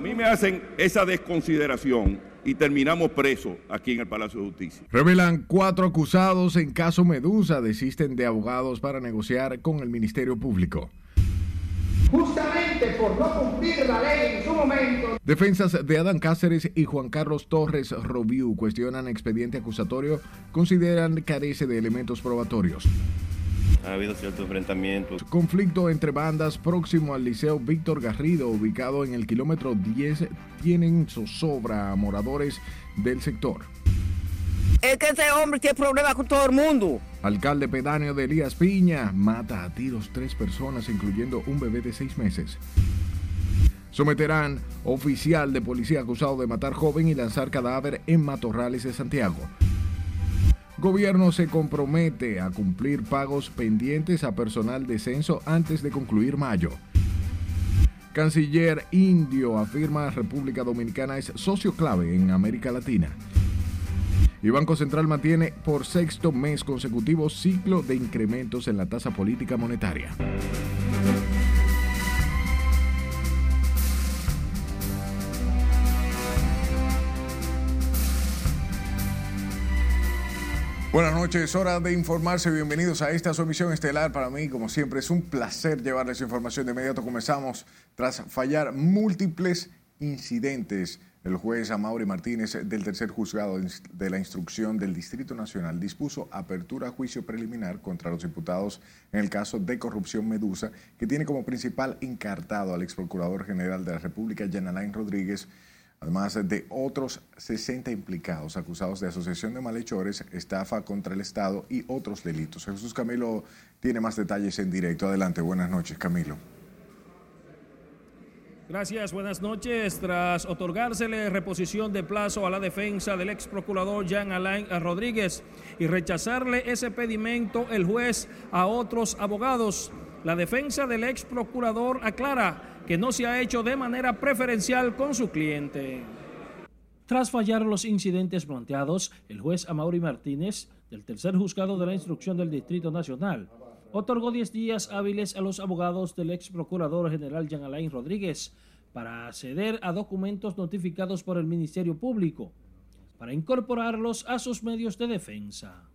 A mí me hacen esa desconsideración y terminamos presos aquí en el Palacio de Justicia. Revelan cuatro acusados en caso Medusa desisten de abogados para negociar con el Ministerio Público. Justamente por no cumplir la ley en su momento. Defensas de Adán Cáceres y Juan Carlos Torres Robiu cuestionan expediente acusatorio, consideran carece de elementos probatorios. Ha habido cierto enfrentamiento. Conflicto entre bandas próximo al Liceo Víctor Garrido, ubicado en el kilómetro 10, tienen zozobra a moradores del sector. Es que ese hombre tiene problemas con todo el mundo. Alcalde pedáneo de Elías Piña mata a tiros tres personas, incluyendo un bebé de seis meses. Someterán oficial de policía acusado de matar joven y lanzar cadáver en matorrales de Santiago. Gobierno se compromete a cumplir pagos pendientes a personal de censo antes de concluir mayo. Canciller indio afirma República Dominicana es socio clave en América Latina. Y Banco Central mantiene por sexto mes consecutivo ciclo de incrementos en la tasa política monetaria. Buenas noches, hora de informarse. Bienvenidos a esta su emisión estelar. Para mí, como siempre, es un placer llevarles información. De inmediato comenzamos tras fallar múltiples incidentes. El juez Amaury Martínez del tercer juzgado de la instrucción del Distrito Nacional dispuso apertura a juicio preliminar contra los imputados en el caso de corrupción Medusa, que tiene como principal encartado al ex procurador general de la República, Jan Alain Rodríguez, además de otros 60 implicados acusados de asociación de malhechores, estafa contra el Estado y otros delitos. Jesús Camilo tiene más detalles en directo. Adelante, buenas noches, Camilo. Gracias, buenas noches. Tras otorgársele reposición de plazo a la defensa del ex procurador Jean Alain Rodríguez y rechazarle ese pedimento el juez a otros abogados, la defensa del ex procurador aclara que no se ha hecho de manera preferencial con su cliente. Tras fallar los incidentes planteados, el juez Amaury Martínez, del tercer juzgado de la instrucción del Distrito Nacional, otorgó 10 días hábiles a los abogados del ex procurador general Jean Alain Rodríguez para acceder a documentos notificados por el Ministerio Público, para incorporarlos a sus medios de defensa.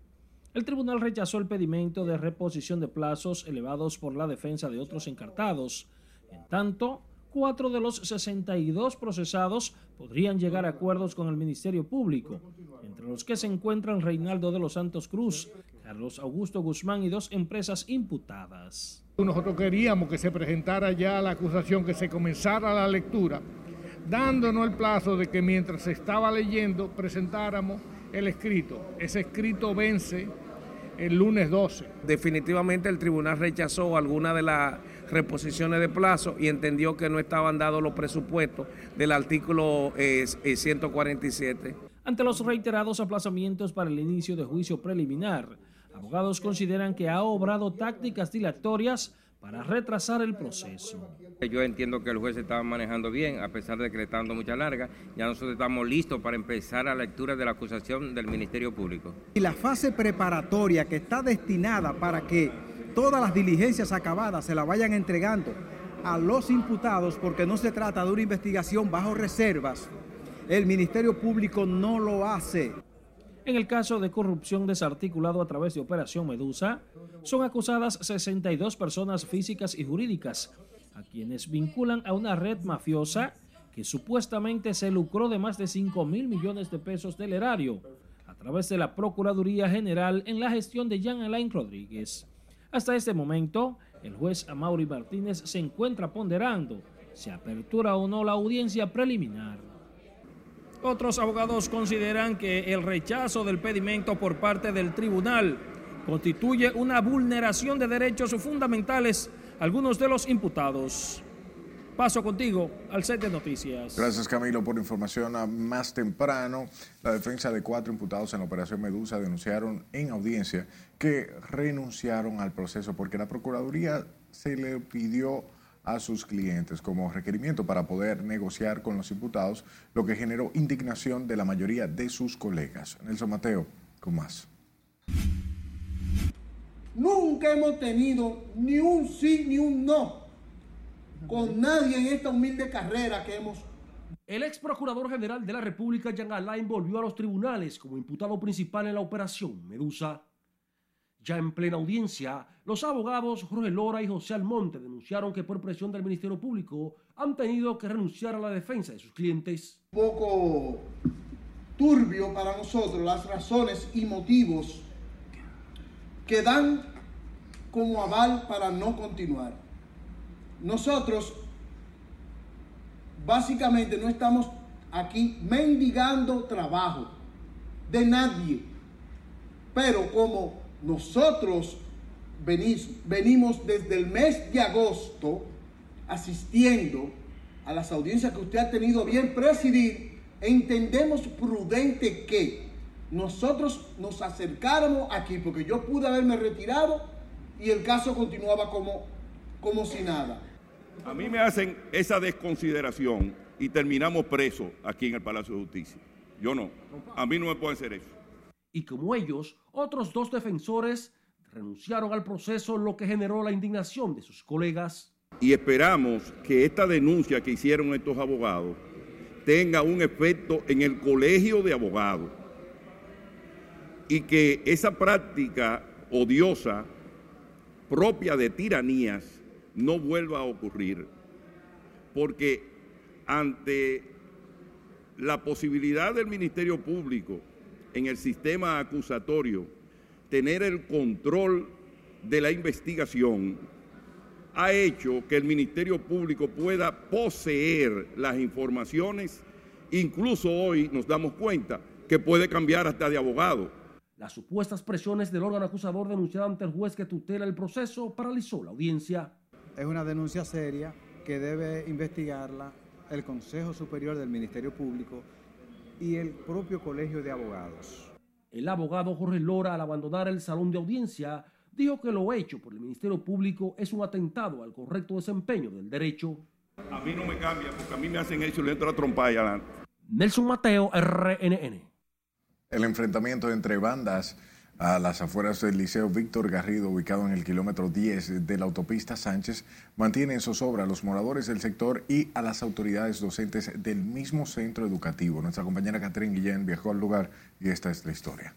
El tribunal rechazó el pedimento de reposición de plazos elevados por la defensa de otros encartados, en tanto, cuatro de los 62 procesados podrían llegar a acuerdos con el Ministerio Público, entre los que se encuentran Reinaldo de los Santos Cruz, Carlos Augusto Guzmán y dos empresas imputadas. Nosotros queríamos que se presentara ya la acusación, que se comenzara la lectura, dándonos el plazo de que mientras se estaba leyendo presentáramos el escrito. Ese escrito vence el lunes 12. Definitivamente el tribunal rechazó alguna de las reposiciones de plazo y entendió que no estaban dados los presupuestos del artículo 147. Eh, Ante los reiterados aplazamientos para el inicio de juicio preliminar, abogados consideran que ha obrado tácticas dilatorias para retrasar el proceso. Yo entiendo que el juez estaba manejando bien, a pesar de que le está dando mucha larga. Ya nosotros estamos listos para empezar la lectura de la acusación del Ministerio Público. Y la fase preparatoria que está destinada para que todas las diligencias acabadas se la vayan entregando a los imputados, porque no se trata de una investigación bajo reservas, el Ministerio Público no lo hace. En el caso de corrupción desarticulado a través de Operación Medusa, son acusadas 62 personas físicas y jurídicas, a quienes vinculan a una red mafiosa que supuestamente se lucró de más de 5 mil millones de pesos del erario a través de la Procuraduría General en la gestión de Jean Alain Rodríguez. Hasta este momento, el juez Amaury Martínez se encuentra ponderando si apertura o no la audiencia preliminar. Otros abogados consideran que el rechazo del pedimento por parte del tribunal constituye una vulneración de derechos fundamentales algunos de los imputados. Paso contigo al set de noticias. Gracias Camilo por información más temprano. La defensa de cuatro imputados en la operación Medusa denunciaron en audiencia que renunciaron al proceso porque la Procuraduría se le pidió a sus clientes como requerimiento para poder negociar con los imputados, lo que generó indignación de la mayoría de sus colegas. Nelson Mateo, con más. Nunca hemos tenido ni un sí ni un no con nadie en esta humilde carrera que hemos El ex procurador general de la República, Jean Alain, volvió a los tribunales como imputado principal en la operación Medusa. Ya en plena audiencia, los abogados Jorge Lora y José Almonte denunciaron que por presión del Ministerio Público han tenido que renunciar a la defensa de sus clientes. Un poco turbio para nosotros las razones y motivos que dan como aval para no continuar. Nosotros básicamente no estamos aquí mendigando trabajo de nadie, pero como nosotros venimos, desde el mes de agosto asistiendo a las audiencias que usted ha tenido bien presidir, entendemos prudente que nosotros nos acercáramos aquí, porque yo pude haberme retirado y el caso continuaba como, como si nada. A mí me hacen esa desconsideración y terminamos presos aquí en el Palacio de Justicia. Yo no. A mí no me pueden hacer eso. Y como ellos, otros dos defensores renunciaron al proceso, lo que generó la indignación de sus colegas. Y esperamos que esta denuncia que hicieron estos abogados tenga un efecto en el colegio de abogados y que esa práctica odiosa propia de tiranías no vuelva a ocurrir, porque ante la posibilidad del Ministerio Público en el sistema acusatorio tener el control de la investigación, ha hecho que el Ministerio Público pueda poseer las informaciones, incluso hoy nos damos cuenta que puede cambiar hasta de abogado. Las supuestas presiones del órgano acusador denunciado ante el juez que tutela el proceso paralizó la audiencia. Es una denuncia seria que debe investigarla el Consejo Superior del Ministerio Público y el propio Colegio de Abogados. El abogado Jorge Lora, al abandonar el salón de audiencia, dijo que lo hecho por el Ministerio Público es un atentado al correcto desempeño del derecho. A mí no me cambia, porque a mí me hacen eso y le entro a trompa y adelante. Nelson Mateo, RNN. El enfrentamiento entre bandas a las afueras del Liceo Víctor Garrido, ubicado en el kilómetro 10 de la autopista Sánchez, mantiene en zozobra a los moradores del sector y a las autoridades docentes del mismo centro educativo. Nuestra compañera Catherine Guillén viajó al lugar y esta es la historia.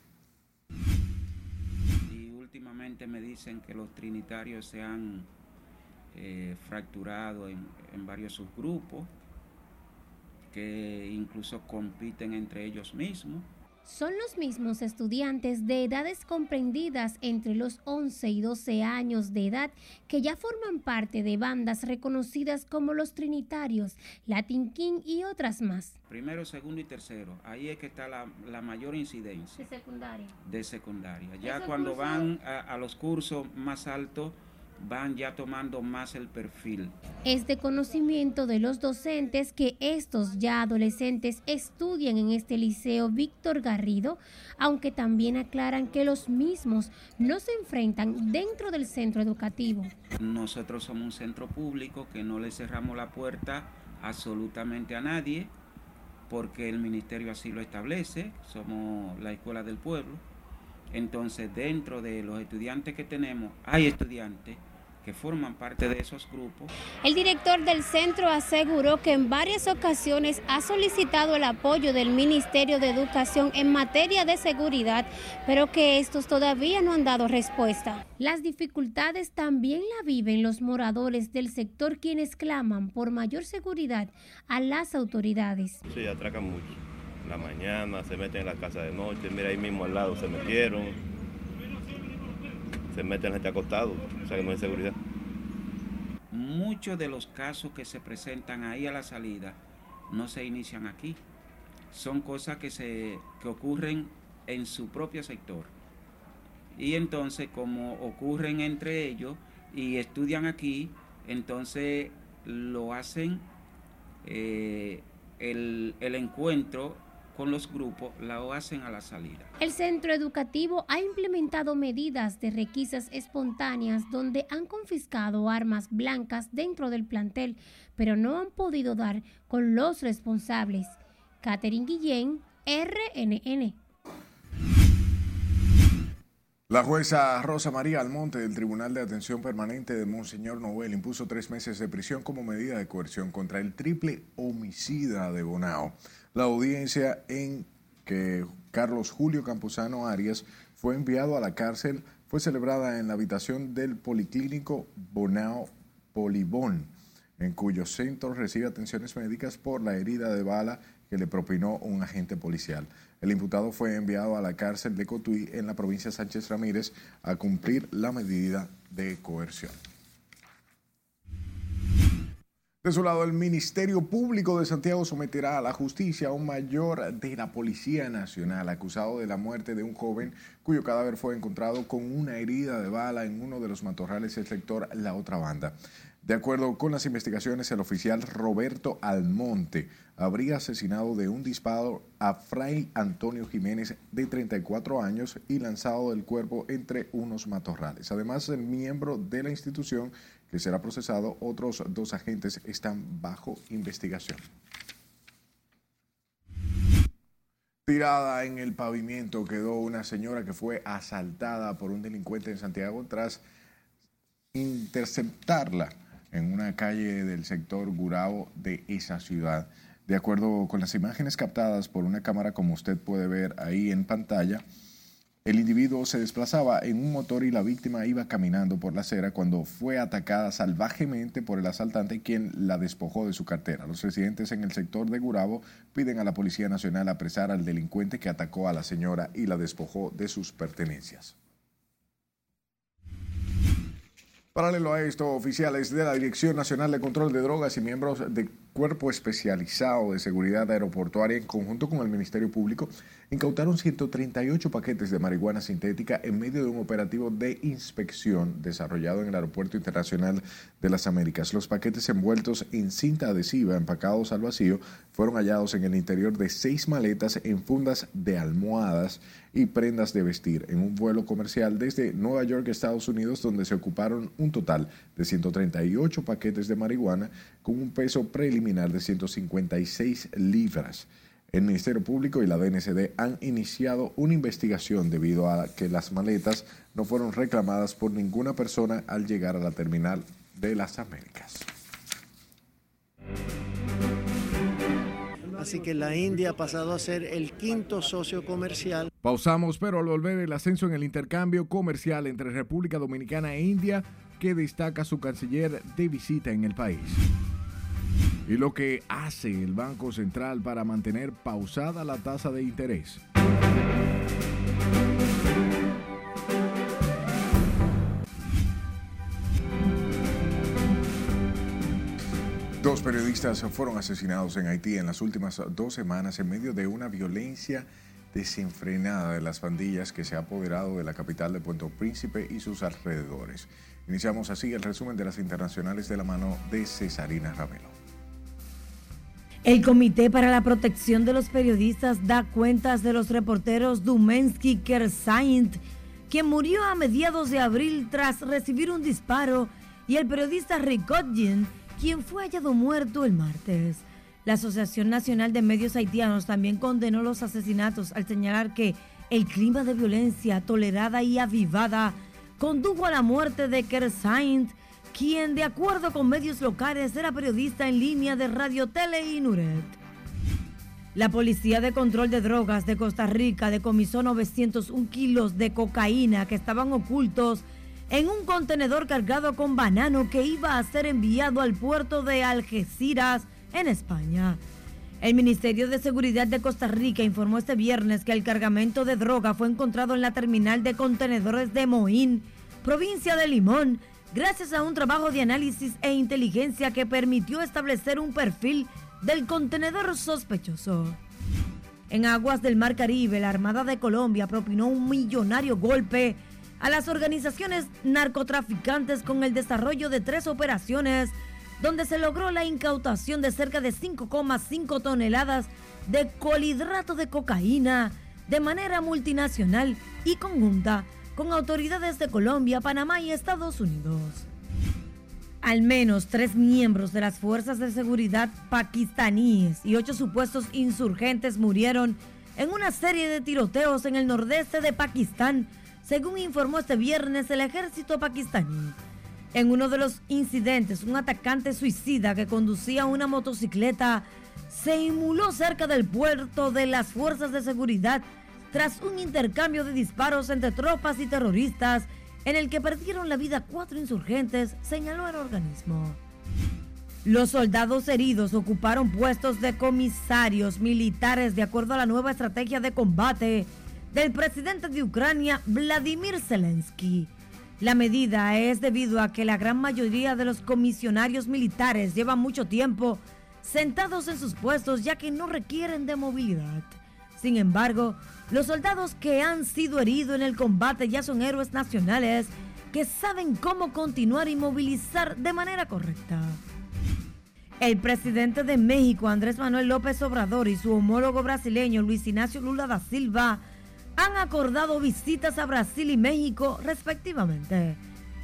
Y últimamente me dicen que los trinitarios se han eh, fracturado en, en varios subgrupos, que incluso compiten entre ellos mismos son los mismos estudiantes de edades comprendidas entre los 11 y 12 años de edad que ya forman parte de bandas reconocidas como los Trinitarios, Latin King y otras más. Primero, segundo y tercero, ahí es que está la, la mayor incidencia. De secundaria. De secundaria. Ya cuando van a, a los cursos más altos, van ya tomando más el perfil. Es de conocimiento de los docentes que estos ya adolescentes estudian en este liceo Víctor Garrido, aunque también aclaran que los mismos no se enfrentan dentro del centro educativo. Nosotros somos un centro público que no le cerramos la puerta absolutamente a nadie porque el ministerio así lo establece, somos la escuela del pueblo. Entonces, dentro de los estudiantes que tenemos, hay estudiantes que forman parte de esos grupos. El director del centro aseguró que en varias ocasiones ha solicitado el apoyo del Ministerio de Educación en materia de seguridad, pero que estos todavía no han dado respuesta. Las dificultades también la viven los moradores del sector quienes claman por mayor seguridad a las autoridades. Sí, atracan mucho. En la mañana se meten en la casa de noche, mira ahí mismo al lado se metieron se meten gente acostado, o sea que no hay seguridad. Muchos de los casos que se presentan ahí a la salida no se inician aquí. Son cosas que, se, que ocurren en su propio sector. Y entonces, como ocurren entre ellos y estudian aquí, entonces lo hacen eh, el, el encuentro con los grupos la hacen a la salida. El centro educativo ha implementado medidas de requisas espontáneas donde han confiscado armas blancas dentro del plantel, pero no han podido dar con los responsables. Catherine Guillén, RNN. La jueza Rosa María Almonte del Tribunal de Atención Permanente de Monseñor Noel impuso tres meses de prisión como medida de coerción contra el triple homicida de Bonao. La audiencia en que Carlos Julio Campuzano Arias fue enviado a la cárcel fue celebrada en la habitación del Policlínico Bonao Polibón, en cuyo centro recibe atenciones médicas por la herida de bala que le propinó un agente policial. El imputado fue enviado a la cárcel de Cotuí en la provincia de Sánchez Ramírez a cumplir la medida de coerción. De su lado, el Ministerio Público de Santiago someterá a la justicia a un mayor de la Policía Nacional acusado de la muerte de un joven cuyo cadáver fue encontrado con una herida de bala en uno de los matorrales del sector La Otra Banda. De acuerdo con las investigaciones, el oficial Roberto Almonte habría asesinado de un disparo a Fray Antonio Jiménez de 34 años y lanzado del cuerpo entre unos matorrales. Además, el miembro de la institución que será procesado, otros dos agentes están bajo investigación. Tirada en el pavimento quedó una señora que fue asaltada por un delincuente en Santiago tras interceptarla en una calle del sector Gurao de esa ciudad. De acuerdo con las imágenes captadas por una cámara como usted puede ver ahí en pantalla, el individuo se desplazaba en un motor y la víctima iba caminando por la acera cuando fue atacada salvajemente por el asaltante quien la despojó de su cartera. Los residentes en el sector de Gurabo piden a la Policía Nacional apresar al delincuente que atacó a la señora y la despojó de sus pertenencias. Paralelo a esto, oficiales de la Dirección Nacional de Control de Drogas y miembros del Cuerpo Especializado de Seguridad Aeroportuaria, en conjunto con el Ministerio Público, incautaron 138 paquetes de marihuana sintética en medio de un operativo de inspección desarrollado en el Aeropuerto Internacional de las Américas. Los paquetes envueltos en cinta adhesiva, empacados al vacío, fueron hallados en el interior de seis maletas en fundas de almohadas y prendas de vestir en un vuelo comercial desde Nueva York, Estados Unidos, donde se ocuparon un total de 138 paquetes de marihuana con un peso preliminar de 156 libras. El Ministerio Público y la DNCD han iniciado una investigación debido a que las maletas no fueron reclamadas por ninguna persona al llegar a la terminal de las Américas. Así que la India ha pasado a ser el quinto socio comercial. Pausamos, pero al volver el ascenso en el intercambio comercial entre República Dominicana e India, que destaca su canciller de visita en el país y lo que hace el Banco Central para mantener pausada la tasa de interés. Dos periodistas fueron asesinados en Haití en las últimas dos semanas en medio de una violencia desenfrenada de las pandillas que se ha apoderado de la capital de Puerto Príncipe y sus alrededores. Iniciamos así el resumen de las internacionales de la mano de Cesarina Ramelo. El Comité para la Protección de los Periodistas da cuentas de los reporteros Dumensky Kersaint, quien murió a mediados de abril tras recibir un disparo, y el periodista Ricotjin, quien fue hallado muerto el martes. La Asociación Nacional de Medios Haitianos también condenó los asesinatos al señalar que el clima de violencia tolerada y avivada condujo a la muerte de Kersaint, quien de acuerdo con medios locales era periodista en línea de Radio Tele y Nuret. La Policía de Control de Drogas de Costa Rica decomisó 901 kilos de cocaína que estaban ocultos en un contenedor cargado con banano que iba a ser enviado al puerto de Algeciras, en España. El Ministerio de Seguridad de Costa Rica informó este viernes que el cargamento de droga fue encontrado en la terminal de contenedores de Moín, provincia de Limón, gracias a un trabajo de análisis e inteligencia que permitió establecer un perfil del contenedor sospechoso. En aguas del Mar Caribe, la Armada de Colombia propinó un millonario golpe a las organizaciones narcotraficantes con el desarrollo de tres operaciones donde se logró la incautación de cerca de 5,5 toneladas de colhidrato de cocaína de manera multinacional y conjunta con autoridades de Colombia, Panamá y Estados Unidos. Al menos tres miembros de las fuerzas de seguridad pakistaníes y ocho supuestos insurgentes murieron en una serie de tiroteos en el nordeste de Pakistán, según informó este viernes el ejército pakistaní. En uno de los incidentes, un atacante suicida que conducía una motocicleta se inmuló cerca del puerto de las fuerzas de seguridad tras un intercambio de disparos entre tropas y terroristas en el que perdieron la vida cuatro insurgentes, señaló el organismo. Los soldados heridos ocuparon puestos de comisarios militares de acuerdo a la nueva estrategia de combate del presidente de Ucrania, Vladimir Zelensky. La medida es debido a que la gran mayoría de los comisionarios militares llevan mucho tiempo sentados en sus puestos ya que no requieren de movilidad. Sin embargo, los soldados que han sido heridos en el combate ya son héroes nacionales que saben cómo continuar y movilizar de manera correcta. El presidente de México, Andrés Manuel López Obrador, y su homólogo brasileño, Luis Ignacio Lula da Silva, han acordado visitas a Brasil y México respectivamente.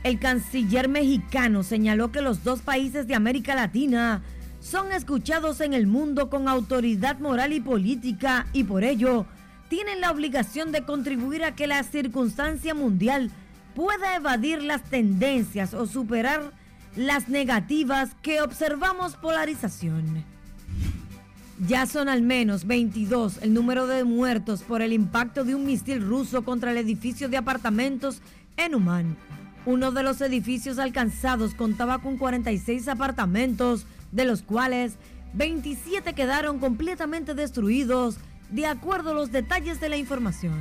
El canciller mexicano señaló que los dos países de América Latina son escuchados en el mundo con autoridad moral y política y por ello tienen la obligación de contribuir a que la circunstancia mundial pueda evadir las tendencias o superar las negativas que observamos polarización. Ya son al menos 22 el número de muertos por el impacto de un misil ruso contra el edificio de apartamentos en Uman. Uno de los edificios alcanzados contaba con 46 apartamentos de los cuales 27 quedaron completamente destruidos, de acuerdo a los detalles de la información.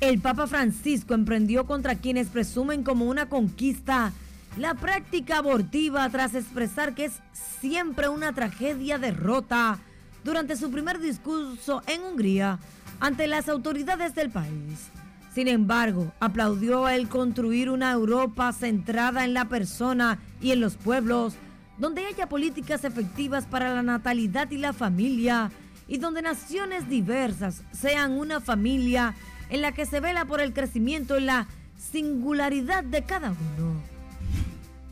El Papa Francisco emprendió contra quienes presumen como una conquista la práctica abortiva tras expresar que es siempre una tragedia derrota durante su primer discurso en Hungría ante las autoridades del país. Sin embargo, aplaudió el construir una Europa centrada en la persona y en los pueblos donde haya políticas efectivas para la natalidad y la familia, y donde naciones diversas sean una familia en la que se vela por el crecimiento y la singularidad de cada uno.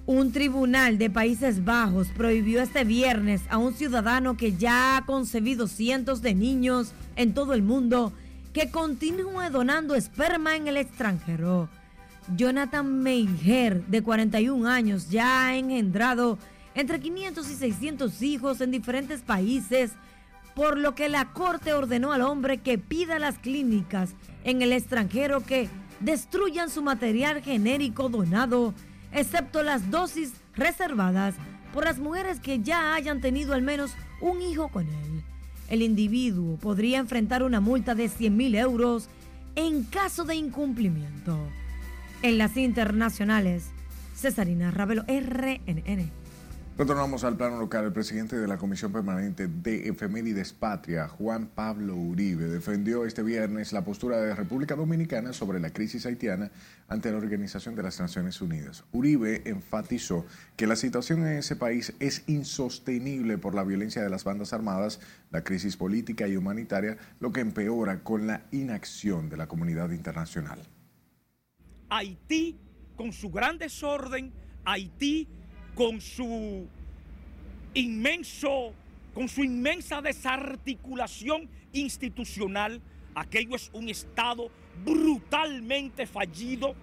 Un tribunal de Países Bajos prohibió este viernes a un ciudadano que ya ha concebido cientos de niños en todo el mundo que continúe donando esperma en el extranjero. Jonathan Meijer, de 41 años, ya ha engendrado entre 500 y 600 hijos en diferentes países, por lo que la Corte ordenó al hombre que pida a las clínicas en el extranjero que destruyan su material genérico donado, excepto las dosis reservadas por las mujeres que ya hayan tenido al menos un hijo con él. El individuo podría enfrentar una multa de 100 mil euros en caso de incumplimiento. En las internacionales, Cesarina Ravelo, RNN. Retornamos al plano local. El presidente de la Comisión Permanente de Efemérides Patria, Juan Pablo Uribe, defendió este viernes la postura de República Dominicana sobre la crisis haitiana ante la Organización de las Naciones Unidas. Uribe enfatizó que la situación en ese país es insostenible por la violencia de las bandas armadas, la crisis política y humanitaria, lo que empeora con la inacción de la comunidad internacional. Haití, con su gran desorden, Haití con su inmenso, con su inmensa desarticulación institucional, aquello es un Estado brutalmente fallido,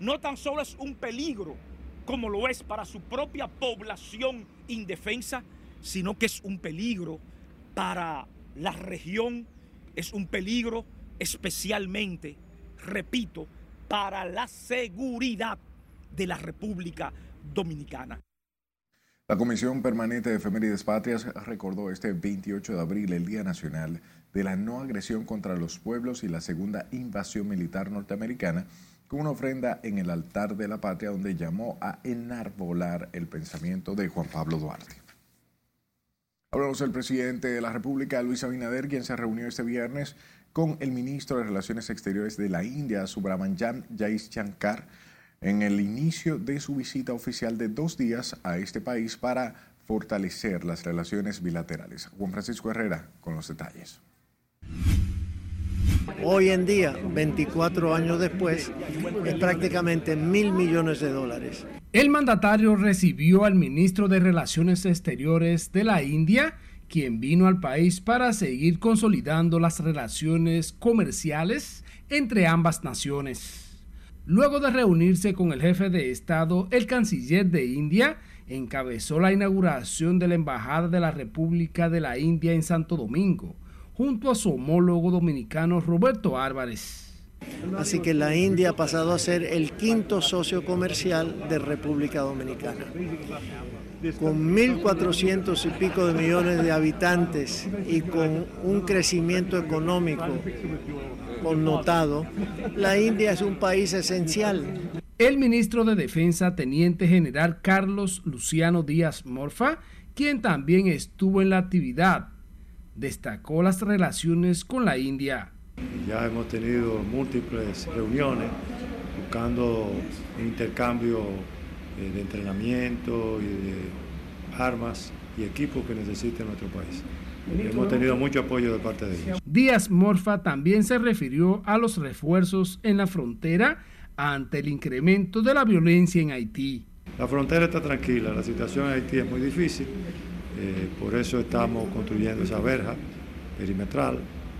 no tan solo es un peligro como lo es para su propia población indefensa, sino que es un peligro para la región, es un peligro especialmente, repito, para la seguridad de la República Dominicana. La Comisión Permanente de Efemérides Patrias recordó este 28 de abril el Día Nacional de la No Agresión contra los Pueblos y la Segunda Invasión Militar Norteamericana con una ofrenda en el altar de la patria donde llamó a enarbolar el pensamiento de Juan Pablo Duarte. Hablamos del presidente de la República, Luis Abinader, quien se reunió este viernes con el ministro de Relaciones Exteriores de la India, Subramanyan Shankar en el inicio de su visita oficial de dos días a este país para fortalecer las relaciones bilaterales. Juan Francisco Herrera con los detalles. Hoy en día, 24 años después, es prácticamente mil millones de dólares. El mandatario recibió al ministro de Relaciones Exteriores de la India, quien vino al país para seguir consolidando las relaciones comerciales entre ambas naciones. Luego de reunirse con el jefe de Estado, el canciller de India encabezó la inauguración de la Embajada de la República de la India en Santo Domingo, junto a su homólogo dominicano Roberto Álvarez. Así que la India ha pasado a ser el quinto socio comercial de República Dominicana. Con 1.400 y pico de millones de habitantes y con un crecimiento económico connotado, la India es un país esencial. El ministro de Defensa, Teniente General Carlos Luciano Díaz Morfa, quien también estuvo en la actividad, destacó las relaciones con la India. Ya hemos tenido múltiples reuniones buscando intercambio eh, de entrenamiento y de armas y equipos que necesite nuestro país. Hemos tenido mucho apoyo de parte de ellos. Díaz Morfa también se refirió a los refuerzos en la frontera ante el incremento de la violencia en Haití. La frontera está tranquila, la situación en Haití es muy difícil, eh, por eso estamos construyendo esa verja perimetral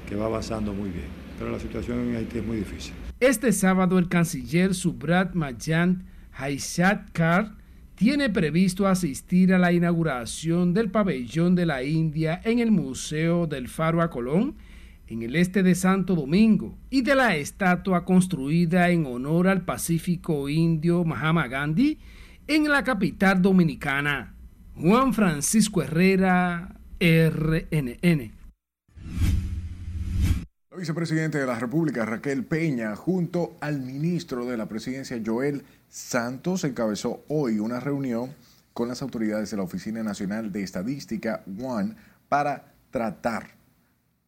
que va avanzando muy bien. Pero la situación en Haití es muy difícil. Este sábado el canciller Subrat Mayant Kar tiene previsto asistir a la inauguración del pabellón de la India en el Museo del Faro a Colón, en el este de Santo Domingo, y de la estatua construida en honor al pacífico indio Mahatma Gandhi en la capital dominicana. Juan Francisco Herrera, RNN. La vicepresidenta de la República, Raquel Peña, junto al ministro de la Presidencia, Joel Santos, encabezó hoy una reunión con las autoridades de la Oficina Nacional de Estadística, ONE, para tratar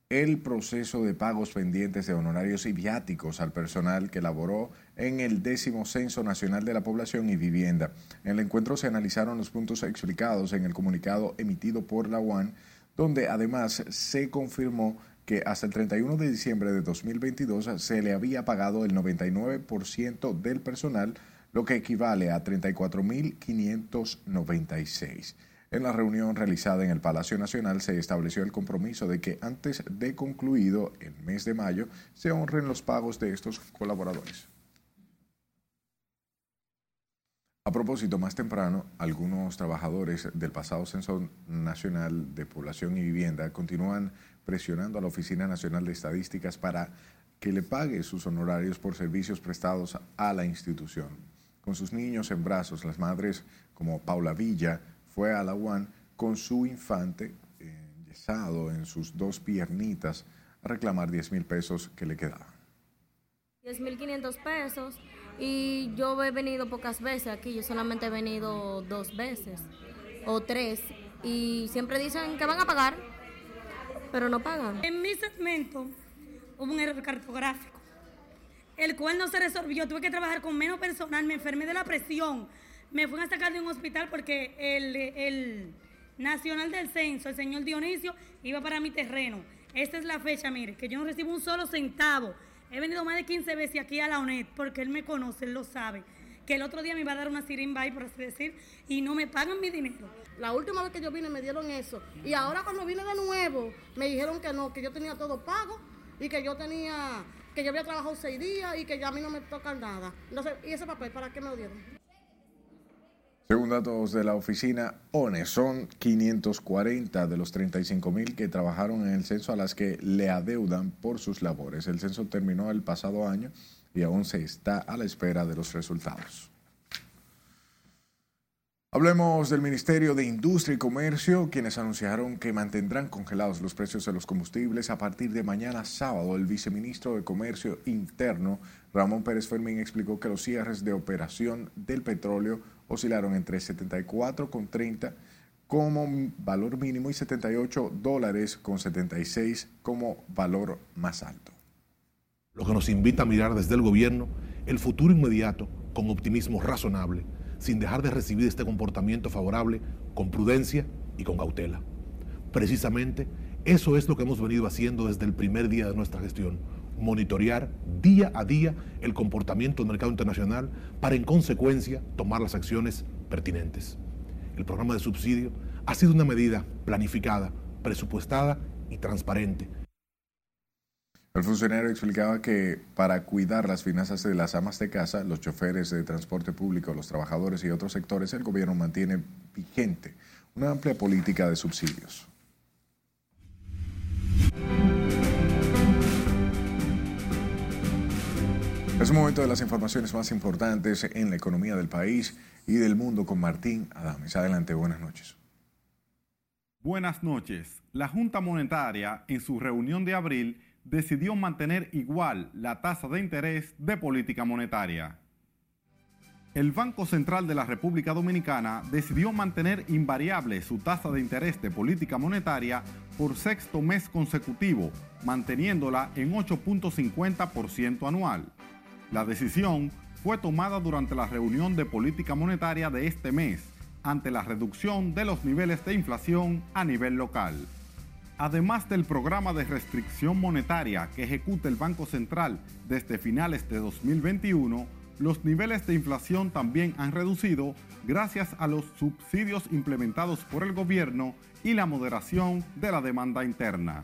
el proceso de pagos pendientes de honorarios y viáticos al personal que laboró en el décimo Censo Nacional de la Población y Vivienda. En el encuentro se analizaron los puntos explicados en el comunicado emitido por la UAN, donde además se confirmó que hasta el 31 de diciembre de 2022 se le había pagado el 99% del personal, lo que equivale a 34.596. En la reunión realizada en el Palacio Nacional se estableció el compromiso de que antes de concluido el mes de mayo se honren los pagos de estos colaboradores. A propósito, más temprano, algunos trabajadores del pasado Censo Nacional de Población y Vivienda continúan presionando a la Oficina Nacional de Estadísticas para que le pague sus honorarios por servicios prestados a la institución. Con sus niños en brazos, las madres como Paula Villa fue a la UAN con su infante enyesado en sus dos piernitas a reclamar 10 mil pesos que le quedaban. 10 mil 500 pesos y yo he venido pocas veces aquí, yo solamente he venido dos veces o tres y siempre dicen que van a pagar, pero no pagan. En mi segmento hubo un error cartográfico, el cual no se resolvió, tuve que trabajar con menos personal, me enfermé de la presión, me fui a sacar de un hospital porque el, el nacional del censo, el señor Dionisio, iba para mi terreno. Esta es la fecha, mire, que yo no recibo un solo centavo He venido más de 15 veces aquí a la ONED porque él me conoce, él lo sabe. Que el otro día me iba a dar una sirimba por así decir, y no me pagan mi dinero. La última vez que yo vine me dieron eso. Y ahora cuando vine de nuevo, me dijeron que no, que yo tenía todo pago y que yo tenía, que yo había trabajado seis días y que ya a mí no me toca nada. Entonces, ¿y ese papel para qué me lo dieron? Según datos de la oficina ONE, son 540 de los 35 mil que trabajaron en el censo a las que le adeudan por sus labores. El censo terminó el pasado año y aún se está a la espera de los resultados. Hablemos del Ministerio de Industria y Comercio, quienes anunciaron que mantendrán congelados los precios de los combustibles a partir de mañana sábado. El viceministro de Comercio Interno, Ramón Pérez Fermín, explicó que los cierres de operación del petróleo oscilaron entre 74,30 como valor mínimo y 78 dólares con 76 como valor más alto. Lo que nos invita a mirar desde el gobierno el futuro inmediato con optimismo razonable, sin dejar de recibir este comportamiento favorable con prudencia y con cautela. Precisamente eso es lo que hemos venido haciendo desde el primer día de nuestra gestión monitorear día a día el comportamiento del mercado internacional para en consecuencia tomar las acciones pertinentes. El programa de subsidio ha sido una medida planificada, presupuestada y transparente. El funcionario explicaba que para cuidar las finanzas de las amas de casa, los choferes de transporte público, los trabajadores y otros sectores, el gobierno mantiene vigente una amplia política de subsidios. Es un momento de las informaciones más importantes en la economía del país y del mundo con Martín Adames. Adelante, buenas noches. Buenas noches. La Junta Monetaria, en su reunión de abril, decidió mantener igual la tasa de interés de política monetaria. El Banco Central de la República Dominicana decidió mantener invariable su tasa de interés de política monetaria por sexto mes consecutivo, manteniéndola en 8.50% anual. La decisión fue tomada durante la reunión de política monetaria de este mes, ante la reducción de los niveles de inflación a nivel local. Además del programa de restricción monetaria que ejecuta el Banco Central desde finales de 2021, los niveles de inflación también han reducido gracias a los subsidios implementados por el gobierno y la moderación de la demanda interna.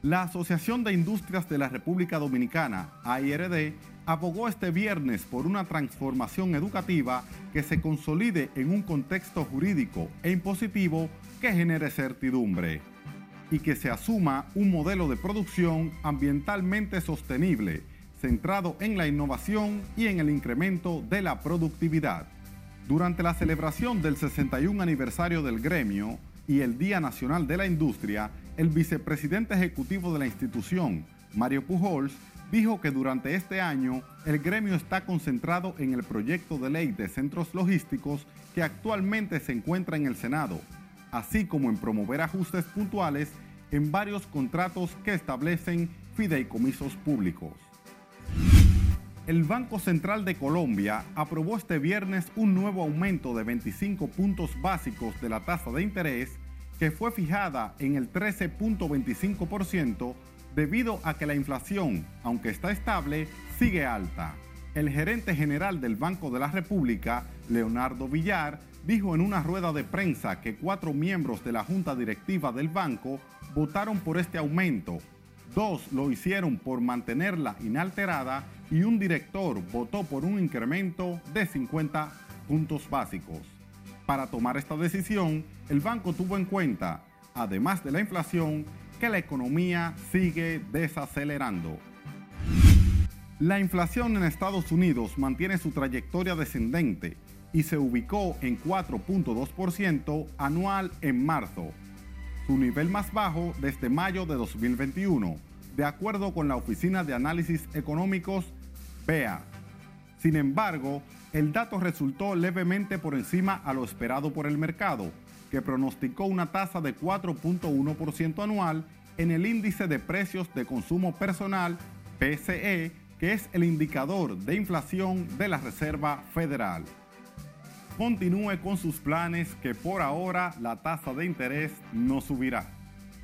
La Asociación de Industrias de la República Dominicana, AIRD, abogó este viernes por una transformación educativa que se consolide en un contexto jurídico e impositivo que genere certidumbre y que se asuma un modelo de producción ambientalmente sostenible, centrado en la innovación y en el incremento de la productividad. Durante la celebración del 61 aniversario del gremio y el Día Nacional de la Industria, el vicepresidente ejecutivo de la institución, Mario Pujols, dijo que durante este año el gremio está concentrado en el proyecto de ley de centros logísticos que actualmente se encuentra en el Senado, así como en promover ajustes puntuales en varios contratos que establecen fideicomisos públicos. El Banco Central de Colombia aprobó este viernes un nuevo aumento de 25 puntos básicos de la tasa de interés que fue fijada en el 13.25% debido a que la inflación, aunque está estable, sigue alta. El gerente general del Banco de la República, Leonardo Villar, dijo en una rueda de prensa que cuatro miembros de la junta directiva del banco votaron por este aumento. Dos lo hicieron por mantenerla inalterada y un director votó por un incremento de 50 puntos básicos. Para tomar esta decisión, el banco tuvo en cuenta, además de la inflación, que la economía sigue desacelerando. La inflación en Estados Unidos mantiene su trayectoria descendente y se ubicó en 4.2% anual en marzo, su nivel más bajo desde mayo de 2021, de acuerdo con la Oficina de Análisis Económicos BEA. Sin embargo, el dato resultó levemente por encima a lo esperado por el mercado, que pronosticó una tasa de 4.1% anual en el índice de precios de consumo personal, PCE, que es el indicador de inflación de la Reserva Federal. Continúe con sus planes que por ahora la tasa de interés no subirá.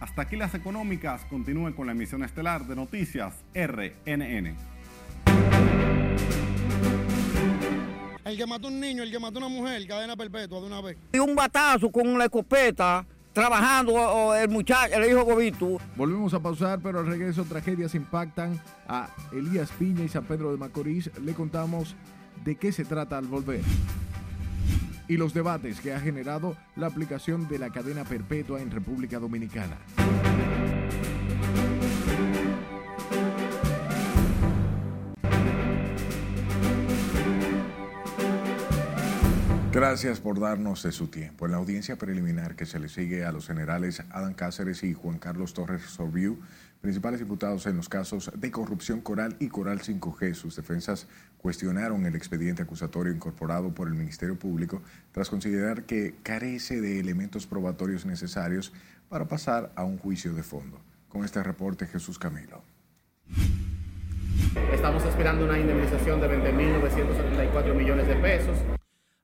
Hasta aquí las económicas, continúe con la emisión estelar de noticias RNN. El que mató a un niño, el que mató a una mujer, cadena perpetua de una vez. Y un batazo con la escopeta, trabajando el muchacho, el hijo Gobito. Volvemos a pausar, pero al regreso tragedias impactan a Elías Piña y San Pedro de Macorís. Le contamos de qué se trata al volver. Y los debates que ha generado la aplicación de la cadena perpetua en República Dominicana. Gracias por darnos de su tiempo. En la audiencia preliminar que se le sigue a los generales Adán Cáceres y Juan Carlos Torres Sorbiu, principales imputados en los casos de corrupción Coral y Coral 5G, sus defensas cuestionaron el expediente acusatorio incorporado por el Ministerio Público tras considerar que carece de elementos probatorios necesarios para pasar a un juicio de fondo. Con este reporte, Jesús Camilo. Estamos esperando una indemnización de 20.974 millones de pesos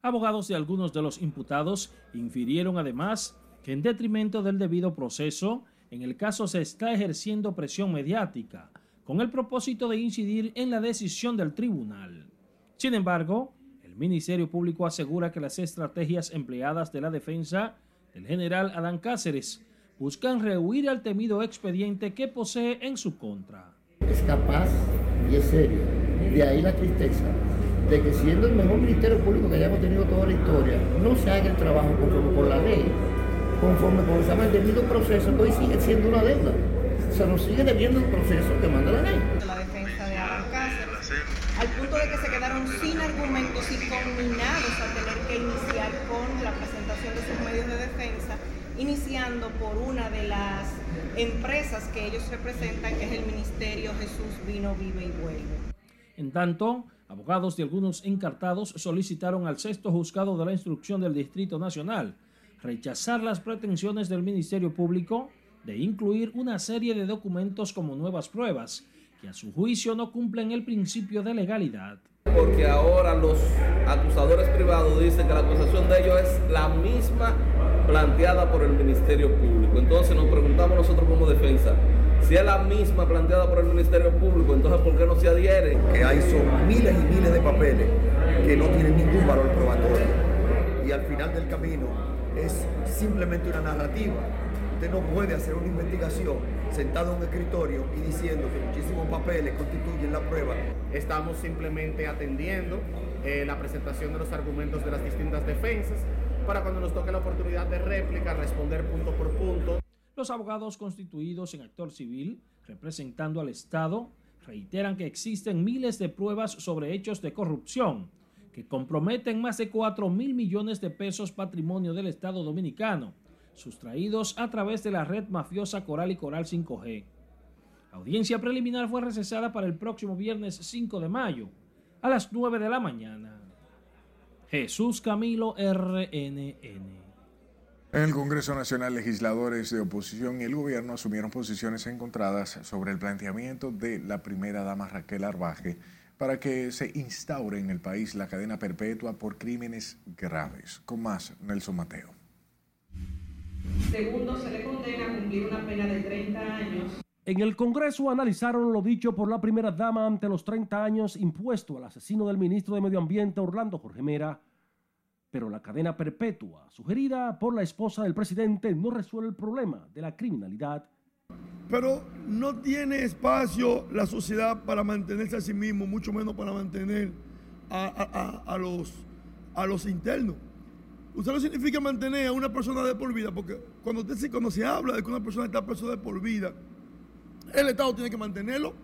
Abogados de algunos de los imputados infirieron además que en detrimento del debido proceso, en el caso se está ejerciendo presión mediática con el propósito de incidir en la decisión del tribunal. Sin embargo, el Ministerio Público asegura que las estrategias empleadas de la defensa del general Adán Cáceres buscan rehuir al temido expediente que posee en su contra. Es capaz y es serio. De ahí la tristeza de que siendo el mejor ministerio público que hayamos tenido toda la historia, no se haga el trabajo conforme con la ley, conforme con el debido proceso que hoy sigue siendo una deuda. Se nos sigue debiendo el proceso que manda la ley. La defensa de Alan Cáceres, al punto de que se quedaron sin argumentos y conminados a tener que iniciar con la presentación de sus medios de defensa, iniciando por una de las empresas que ellos representan, que es el Ministerio Jesús Vino, Vive y Vuelve. En tanto, abogados de algunos encartados solicitaron al sexto juzgado de la instrucción del Distrito Nacional rechazar las pretensiones del Ministerio Público de incluir una serie de documentos como nuevas pruebas que a su juicio no cumplen el principio de legalidad. Porque ahora los acusadores privados dicen que la acusación de ellos es la misma planteada por el Ministerio Público. Entonces nos preguntamos nosotros como defensa, si es la misma planteada por el Ministerio Público, entonces ¿por qué no se adhieren? Que hay son miles y miles de papeles que no tienen ningún valor probatorio. Y al final del camino es simplemente una narrativa. Usted no puede hacer una investigación sentado en un escritorio y diciendo que muchísimos papeles constituyen la prueba. Estamos simplemente atendiendo eh, la presentación de los argumentos de las distintas defensas para cuando nos toque la oportunidad de réplica responder punto por punto. Los abogados constituidos en actor civil, representando al Estado, reiteran que existen miles de pruebas sobre hechos de corrupción que comprometen más de 4 mil millones de pesos patrimonio del Estado dominicano, sustraídos a través de la red mafiosa Coral y Coral 5G. La audiencia preliminar fue recesada para el próximo viernes 5 de mayo, a las 9 de la mañana. Jesús Camilo RNN. En el Congreso Nacional, legisladores de oposición y el gobierno asumieron posiciones encontradas sobre el planteamiento de la primera dama Raquel Arbaje para que se instaure en el país la cadena perpetua por crímenes graves. Con más, Nelson Mateo. Segundo, se le condena a cumplir una pena de 30 años. En el Congreso analizaron lo dicho por la primera dama ante los 30 años impuesto al asesino del ministro de Medio Ambiente Orlando Jorge Mera pero la cadena perpetua sugerida por la esposa del presidente no resuelve el problema de la criminalidad. Pero no tiene espacio la sociedad para mantenerse a sí mismo, mucho menos para mantener a, los, internos. Usted no significa mantener a una persona de por vida, porque cuando, cuando se habla de que una persona está persona de por vida, el Estado tiene que mantenerlo.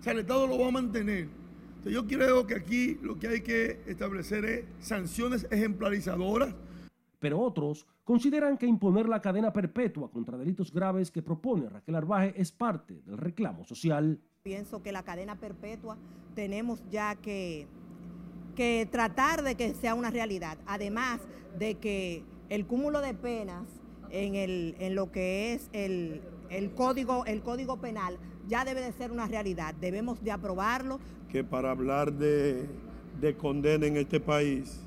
O sea, el Estado lo va a mantener yo creo que aquí lo que hay que establecer es sanciones ejemplarizadoras. Pero otros consideran que imponer la cadena perpetua contra delitos graves que propone Raquel Arbaje es parte del reclamo social. Pienso que la cadena perpetua tenemos ya que, que tratar de que sea una realidad. Además de que el cúmulo de penas en, el, en lo que es el, el, código, el código penal ya debe de ser una realidad. Debemos de aprobarlo que para hablar de, condena en este país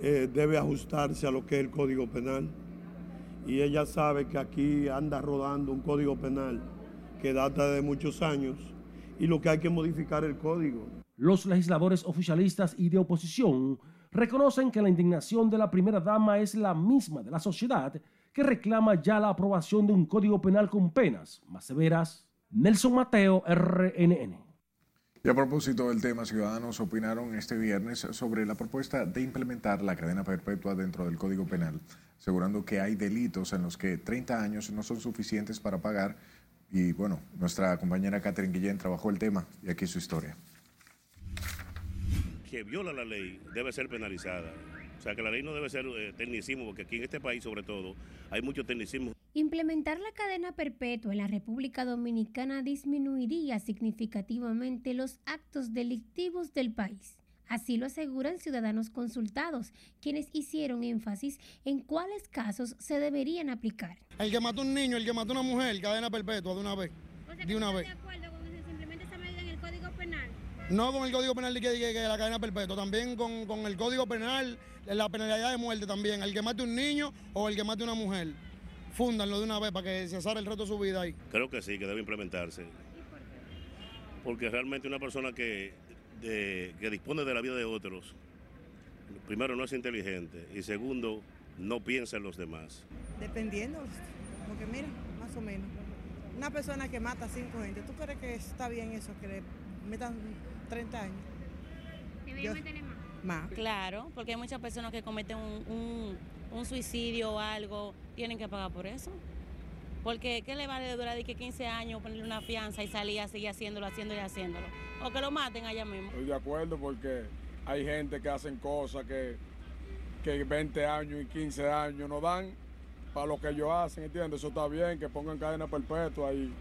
eh, debe ajustarse a lo que es el Código Penal. Y ella sabe que aquí anda rodando un Código Penal que data de muchos años y lo que hay que modificar el código. Los legisladores oficialistas y de oposición reconocen que la indignación de la primera dama es la misma de la sociedad que reclama ya la aprobación de un código penal con penas más severas. Nelson Mateo, RNN. Y a propósito del tema, ciudadanos opinaron este viernes sobre la propuesta de implementar la cadena perpetua dentro del Código Penal, asegurando que hay delitos en los que 30 años no son suficientes para pagar. Y bueno, nuestra compañera Catherine Guillén trabajó el tema y aquí su historia. Que viola la ley debe ser penalizada. O sea, que la ley no debe ser eh, tecnicismo, porque aquí en este país, sobre todo, hay mucho tecnicismo. Implementar la cadena perpetua en la República Dominicana disminuiría significativamente los actos delictivos del país. Así lo aseguran ciudadanos consultados, quienes hicieron énfasis en cuáles casos se deberían aplicar. El que mató a un niño, el que mató a una mujer, cadena perpetua de una vez. de una vez. de acuerdo con que se implemente esa medida en el Código Penal? No con el Código Penal de que, la cadena perpetua, también con, con el Código Penal, la penalidad de muerte también, el que mate a un niño o el que mate a una mujer fúndanlo de una vez para que se el resto de su vida ahí. Creo que sí, que debe implementarse. Porque realmente una persona que, que dispone de la vida de otros, primero no es inteligente y segundo no piensa en los demás. Dependiendo Porque mira, más o menos. Una persona que mata a cinco gente, ¿tú crees que está bien eso, que le metan 30 años? ¿Debería meterle más? Más. Claro, porque hay muchas personas que cometen un, un, un suicidio o algo, tienen que pagar por eso. Porque ¿qué le vale durar de que 15 años ponerle una fianza y salir a seguir haciéndolo, haciéndolo y haciéndolo? O que lo maten allá mismo. Estoy de acuerdo porque hay gente que hacen cosas que, que 20 años y 15 años no dan para lo que ellos hacen, ¿entiendes? Eso está bien, que pongan cadena perpetua y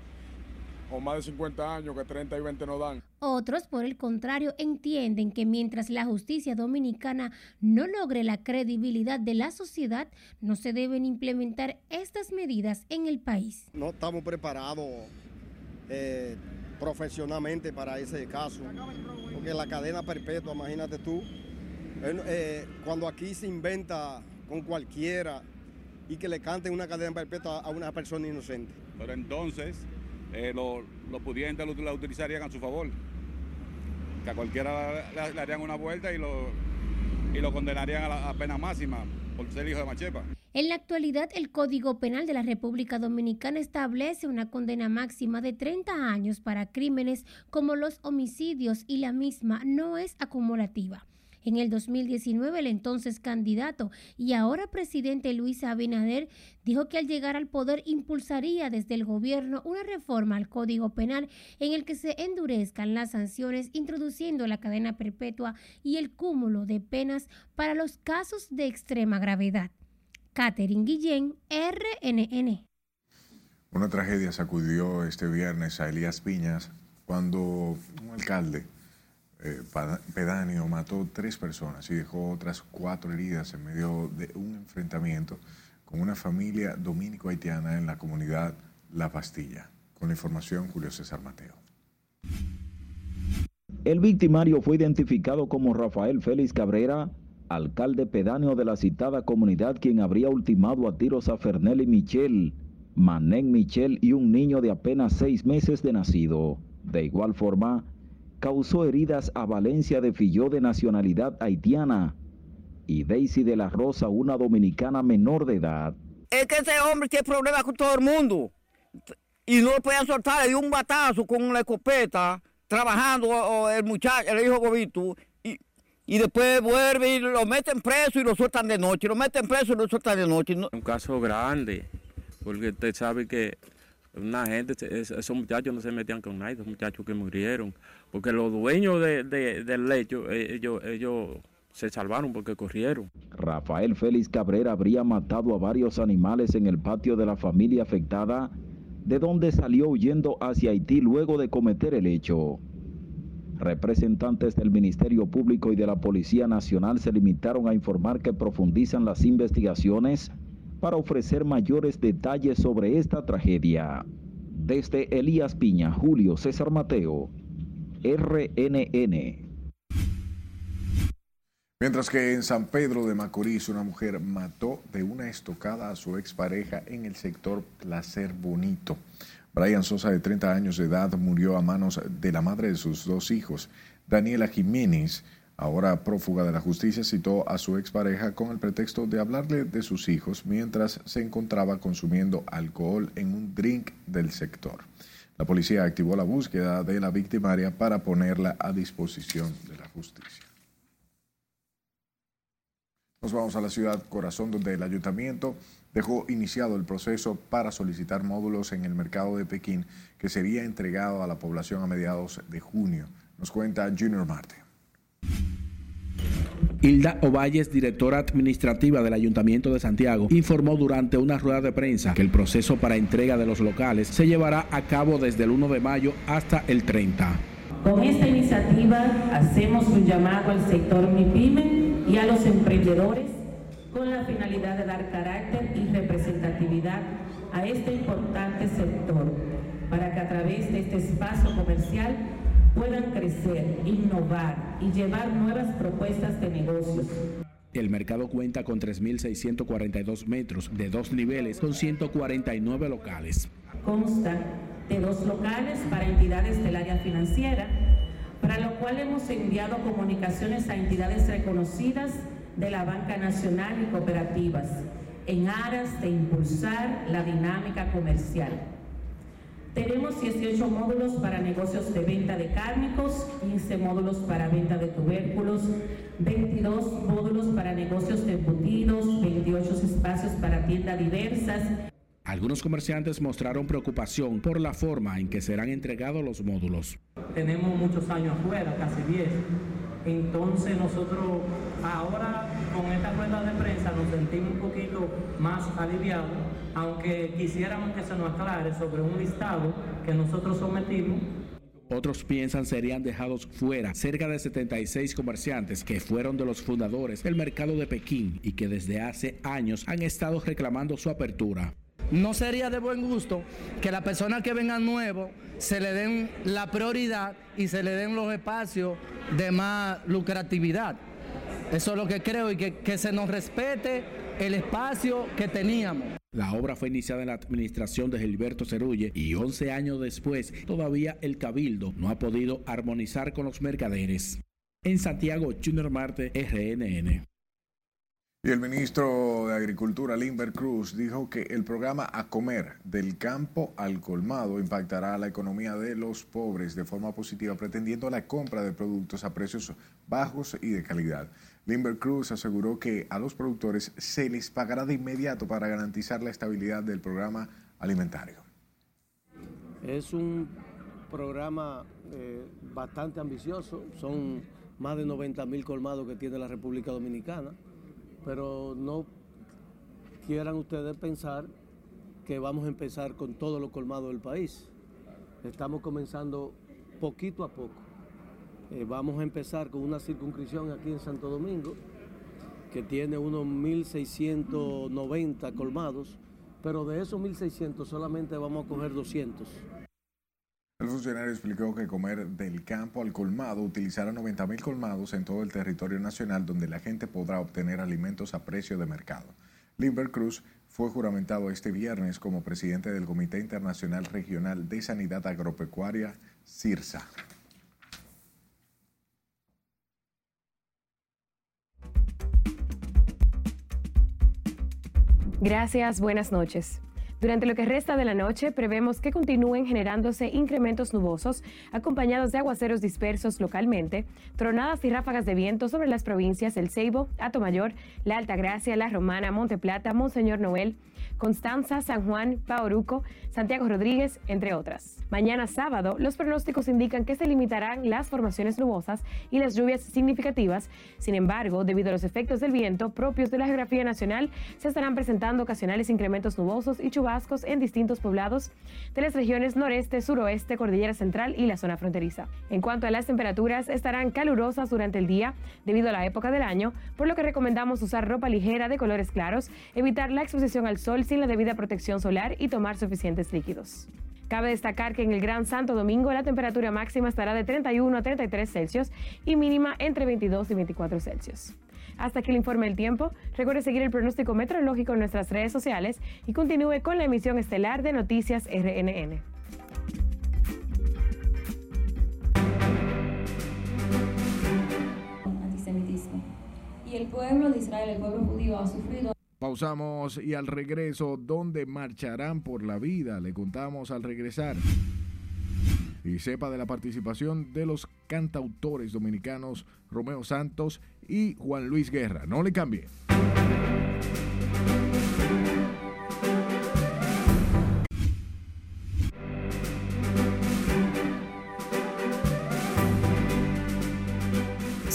o más de 50 años que 30 y 20 no dan. Otros, por el contrario, entienden que mientras la justicia dominicana no logre la credibilidad de la sociedad, no se deben implementar estas medidas en el país. No estamos preparados eh, profesionalmente para ese caso, porque la cadena perpetua, imagínate tú, eh, eh, cuando aquí se inventa con cualquiera y que le canten una cadena perpetua a una persona inocente. Pero entonces eh, los lo pudientes la utilizarían a su favor. Que a cualquiera le harían una vuelta y lo, y lo condenarían a la a pena máxima por ser hijo de Machepa. En la actualidad, el Código Penal de la República Dominicana establece una condena máxima de 30 años para crímenes como los homicidios y la misma no es acumulativa. En el 2019, el entonces candidato y ahora presidente Luis Abinader dijo que al llegar al poder impulsaría desde el gobierno una reforma al Código Penal en el que se endurezcan las sanciones, introduciendo la cadena perpetua y el cúmulo de penas para los casos de extrema gravedad. Catherine Guillén, RNN. Una tragedia sacudió este viernes a Elías Piñas cuando un alcalde eh, pedáneo mató tres personas y dejó otras cuatro heridas en medio de un enfrentamiento con una familia dominico-haitiana en la comunidad La Pastilla. Con la información, Julio César Mateo. El victimario fue identificado como Rafael Félix Cabrera, alcalde pedáneo de la citada comunidad, quien habría ultimado a tiros a Fernelli Michel, Manén Michel y un niño de apenas seis meses de nacido. De igual forma, causó heridas a Valencia de Filló de nacionalidad haitiana y Daisy de la Rosa, una dominicana menor de edad. Es que ese hombre tiene problemas con todo el mundo y no lo pueden soltar, le dio un batazo con una escopeta trabajando o el muchacho, el hijo Gobito, y, y después vuelve y lo meten preso y lo sueltan de noche, lo meten preso y lo sueltan de noche. Un caso grande, porque usted sabe que una gente, esos muchachos no se metían con nadie, esos muchachos que murieron, porque los dueños de, de, del lecho, ellos, ellos se salvaron porque corrieron. Rafael Félix Cabrera habría matado a varios animales en el patio de la familia afectada, de donde salió huyendo hacia Haití luego de cometer el hecho. Representantes del Ministerio Público y de la Policía Nacional se limitaron a informar que profundizan las investigaciones para ofrecer mayores detalles sobre esta tragedia. Desde Elías Piña, Julio César Mateo, RNN. Mientras que en San Pedro de Macorís una mujer mató de una estocada a su expareja en el sector Placer Bonito. Brian Sosa, de 30 años de edad, murió a manos de la madre de sus dos hijos. Daniela Jiménez, ahora prófuga de la justicia, citó a su expareja con el pretexto de hablarle de sus hijos mientras se encontraba consumiendo alcohol en un drink del sector. La policía activó la búsqueda de la victimaria para ponerla a disposición de la justicia. Nos vamos a la ciudad Corazón, donde el ayuntamiento dejó iniciado el proceso para solicitar módulos en el mercado de Pekín que sería entregado a la población a mediados de junio. Nos cuenta Junior Marte. Hilda Ovalles, directora administrativa del Ayuntamiento de Santiago, informó durante una rueda de prensa que el proceso para entrega de los locales se llevará a cabo desde el 1 de mayo hasta el 30. Con esta iniciativa hacemos un llamado al sector MIPYME y a los emprendedores con la finalidad de dar carácter y representatividad a este importante sector para que a través de este espacio comercial puedan crecer, innovar y llevar nuevas propuestas de negocios. El mercado cuenta con 3.642 metros de dos niveles con 149 locales. Consta de dos locales para entidades del área financiera, para lo cual hemos enviado comunicaciones a entidades reconocidas de la banca nacional y cooperativas, en aras de impulsar la dinámica comercial. Tenemos 18 módulos para negocios de venta de cárnicos, 15 módulos para venta de tubérculos, 22 módulos para negocios de embutidos, 28 espacios para tiendas diversas. Algunos comerciantes mostraron preocupación por la forma en que serán entregados los módulos. Tenemos muchos años afuera, casi 10. Entonces nosotros ahora con esta rueda de prensa nos sentimos un poquito más aliviados, aunque quisiéramos que se nos aclare sobre un listado que nosotros sometimos otros piensan serían dejados fuera cerca de 76 comerciantes que fueron de los fundadores del mercado de Pekín y que desde hace años han estado reclamando su apertura. No sería de buen gusto que las personas que vengan nuevos se le den la prioridad y se le den los espacios de más lucratividad. Eso es lo que creo y que, que se nos respete el espacio que teníamos. La obra fue iniciada en la administración de Gilberto Cerulle y 11 años después todavía el Cabildo no ha podido armonizar con los mercaderes. En Santiago, Junior Marte, RNN. Y el ministro de Agricultura, Limber Cruz, dijo que el programa A Comer del campo al colmado impactará la economía de los pobres de forma positiva, pretendiendo la compra de productos a precios bajos y de calidad. Limber Cruz aseguró que a los productores se les pagará de inmediato para garantizar la estabilidad del programa alimentario. Es un programa eh, bastante ambicioso, son más de 90 mil colmados que tiene la República Dominicana pero no quieran ustedes pensar que vamos a empezar con todo lo colmado del país. Estamos comenzando poquito a poco. Eh, vamos a empezar con una circunscripción aquí en Santo Domingo, que tiene unos 1.690 colmados, pero de esos 1.600 solamente vamos a coger 200. El funcionario explicó que comer del campo al colmado utilizará 90.000 colmados en todo el territorio nacional donde la gente podrá obtener alimentos a precio de mercado. Limber Cruz fue juramentado este viernes como presidente del Comité Internacional Regional de Sanidad Agropecuaria, CIRSA. Gracias, buenas noches. Durante lo que resta de la noche, prevemos que continúen generándose incrementos nubosos acompañados de aguaceros dispersos localmente, tronadas y ráfagas de viento sobre las provincias El Ceibo, Atomayor, La Altagracia, La Romana, Monte Plata, Monseñor Noel, Constanza, San Juan, Pauruco, Santiago Rodríguez, entre otras. Mañana sábado, los pronósticos indican que se limitarán las formaciones nubosas y las lluvias significativas. Sin embargo, debido a los efectos del viento propios de la geografía nacional, se estarán presentando ocasionales incrementos nubosos y chubascos en distintos poblados de las regiones noreste, suroeste, cordillera central y la zona fronteriza. En cuanto a las temperaturas, estarán calurosas durante el día debido a la época del año, por lo que recomendamos usar ropa ligera de colores claros, evitar la exposición al sol sin la debida protección solar y tomar suficientes líquidos. Cabe destacar que en el Gran Santo Domingo la temperatura máxima estará de 31 a 33 Celsius y mínima entre 22 y 24 Celsius. Hasta aquí el informe del tiempo. Recuerde seguir el pronóstico meteorológico en nuestras redes sociales y continúe con la emisión estelar de Noticias RNN. Antisemitismo. Y el pueblo de Israel, el pueblo judío, ha sufrido Pausamos y al regreso, ¿dónde marcharán por la vida? Le contamos al regresar. Y sepa de la participación de los cantautores dominicanos Romeo Santos y Juan Luis Guerra. No le cambie.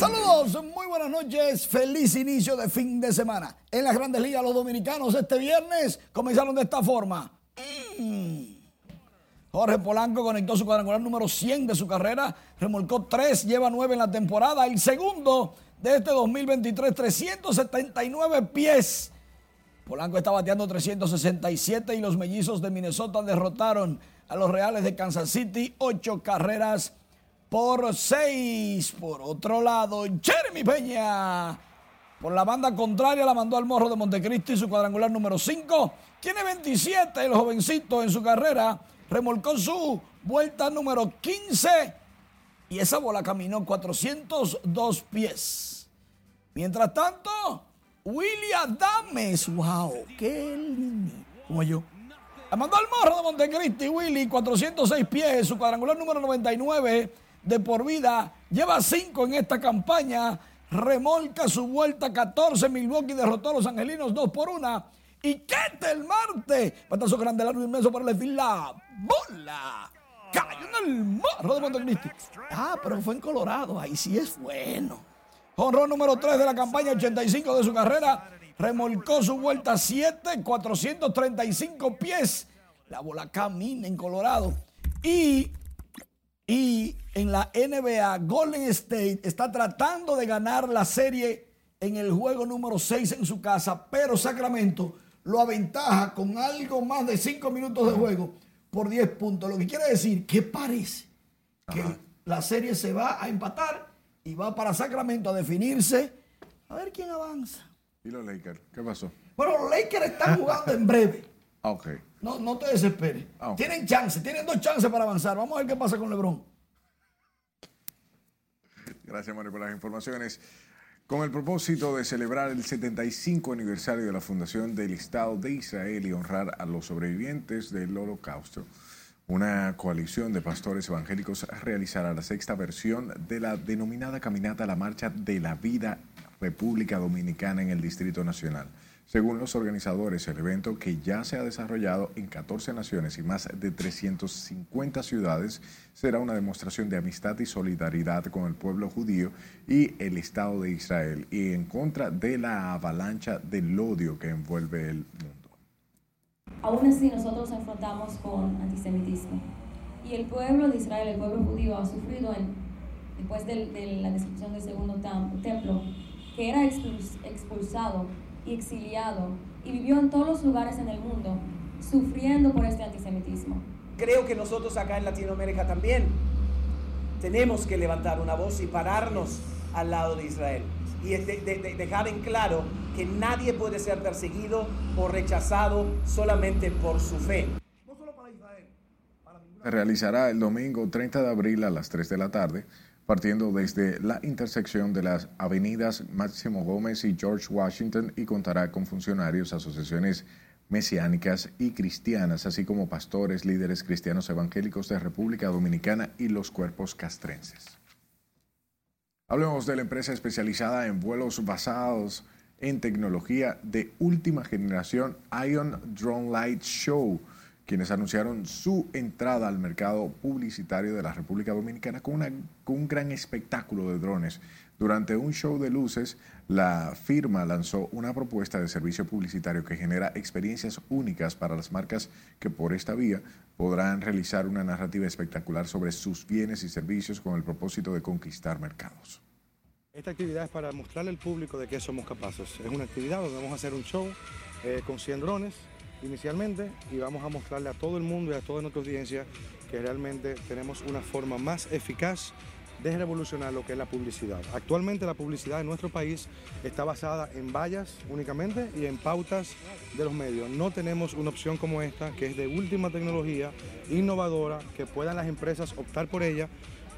Saludos, muy buenas noches, feliz inicio de fin de semana. En las grandes ligas los dominicanos este viernes comenzaron de esta forma. Mm. Jorge Polanco conectó su cuadrangular número 100 de su carrera, remolcó 3, lleva 9 en la temporada, el segundo de este 2023, 379 pies. Polanco está bateando 367 y los mellizos de Minnesota derrotaron a los Reales de Kansas City, 8 carreras por 6. Por otro lado, Jeremy Peña. Por la banda contraria la mandó al Morro de Montecristi su cuadrangular número 5. Tiene 27 el jovencito en su carrera. Remolcó su vuelta número 15 y esa bola caminó 402 pies. Mientras tanto, Willy Adames. Wow, qué lindo. Como yo. Armando Almorro de Montecristi, Willy, 406 pies, su cuadrangular número 99 de por vida. Lleva 5 en esta campaña. Remolca su vuelta 14. Milwaukee derrotó a los angelinos 2 por 1. Y Ketel Marte. Patazo grande, largo inmenso para le la bola. Cayó en el morro de Montecristi. Ah, pero fue en Colorado. Ahí sí es bueno. Honrón número 3 de la campaña 85 de su carrera. Remolcó su vuelta 7, 435 pies. La bola camina en Colorado. Y, y en la NBA, Golden State está tratando de ganar la serie en el juego número 6 en su casa, pero Sacramento lo aventaja con algo más de 5 minutos de juego por 10 puntos. Lo que quiere decir que parece que la serie se va a empatar y va para Sacramento a definirse. A ver quién avanza. ¿Y los Lakers? ¿Qué pasó? Bueno, los Lakers están jugando en breve. Ah, ok. No, no te desesperes. Ah. Tienen chance, tienen dos chances para avanzar. Vamos a ver qué pasa con LeBron. Gracias, Mario, por las informaciones. Con el propósito de celebrar el 75 aniversario de la fundación del Estado de Israel y honrar a los sobrevivientes del Holocausto, una coalición de pastores evangélicos realizará la sexta versión de la denominada Caminata a la Marcha de la Vida República Dominicana en el Distrito Nacional. Según los organizadores, el evento, que ya se ha desarrollado en 14 naciones y más de 350 ciudades, será una demostración de amistad y solidaridad con el pueblo judío y el Estado de Israel y en contra de la avalancha del odio que envuelve el mundo. Aún así, nosotros nos enfrentamos con antisemitismo. Y el pueblo de Israel, el pueblo judío, ha sufrido después de, la destrucción del segundo templo, que era expuls- expulsado y exiliado y vivió en todos los lugares en el mundo sufriendo por este antisemitismo. Creo que nosotros acá en Latinoamérica también tenemos que levantar una voz y pararnos al lado de Israel y de- de- de- dejar en claro que nadie puede ser perseguido o rechazado solamente por su fe. Se realizará el domingo 30 de abril a las 3 de la tarde, partiendo desde la intersección de las avenidas Máximo Gómez y George Washington y contará con funcionarios, asociaciones mesiánicas y cristianas, así como pastores, líderes cristianos evangélicos de República Dominicana y los cuerpos castrenses. Hablemos de la empresa especializada en vuelos basados en tecnología de última generación Ion Drone Light Show, quienes anunciaron su entrada al mercado publicitario de la República Dominicana con, un gran espectáculo de drones. Durante un show de luces, la firma lanzó una propuesta de servicio publicitario que genera experiencias únicas para las marcas que por esta vía podrán realizar una narrativa espectacular sobre sus bienes y servicios con el propósito de conquistar mercados. Esta actividad es para mostrarle al público de qué somos capaces. Es una actividad donde vamos a hacer un show eh, con 100 drones inicialmente y vamos a mostrarle a todo el mundo y a toda nuestra audiencia que realmente tenemos una forma más eficaz de revolucionar lo que es la publicidad. Actualmente la publicidad en nuestro país está basada en vallas únicamente y en pautas de los medios. No tenemos una opción como esta, que es de última tecnología, innovadora, que puedan las empresas optar por ella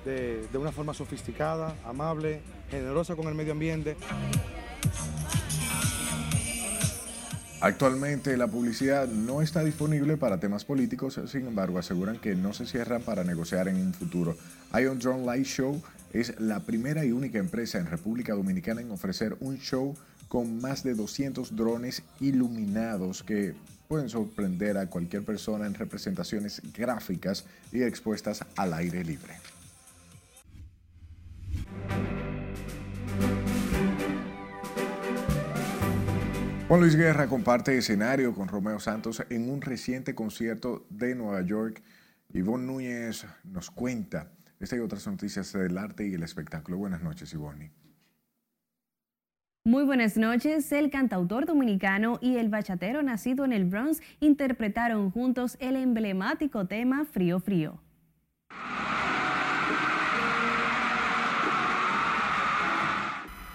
de, de una forma sofisticada, amable, generosa con el medio ambiente. Actualmente la publicidad no está disponible para temas políticos, sin embargo aseguran que no se cierran para negociar en un futuro. Ion Drone Light Show es la primera y única empresa en República Dominicana en ofrecer un show con más de 200 drones iluminados que pueden sorprender a cualquier persona en representaciones gráficas y expuestas al aire libre. Juan Luis Guerra comparte escenario con Romeo Santos en un reciente concierto de Nueva York. Ivonne Núñez nos cuenta esta y otras noticias del arte y el espectáculo. Buenas noches, Ivonne. Muy buenas noches. El cantautor dominicano y el bachatero nacido en el Bronx interpretaron juntos el emblemático tema Frío Frío.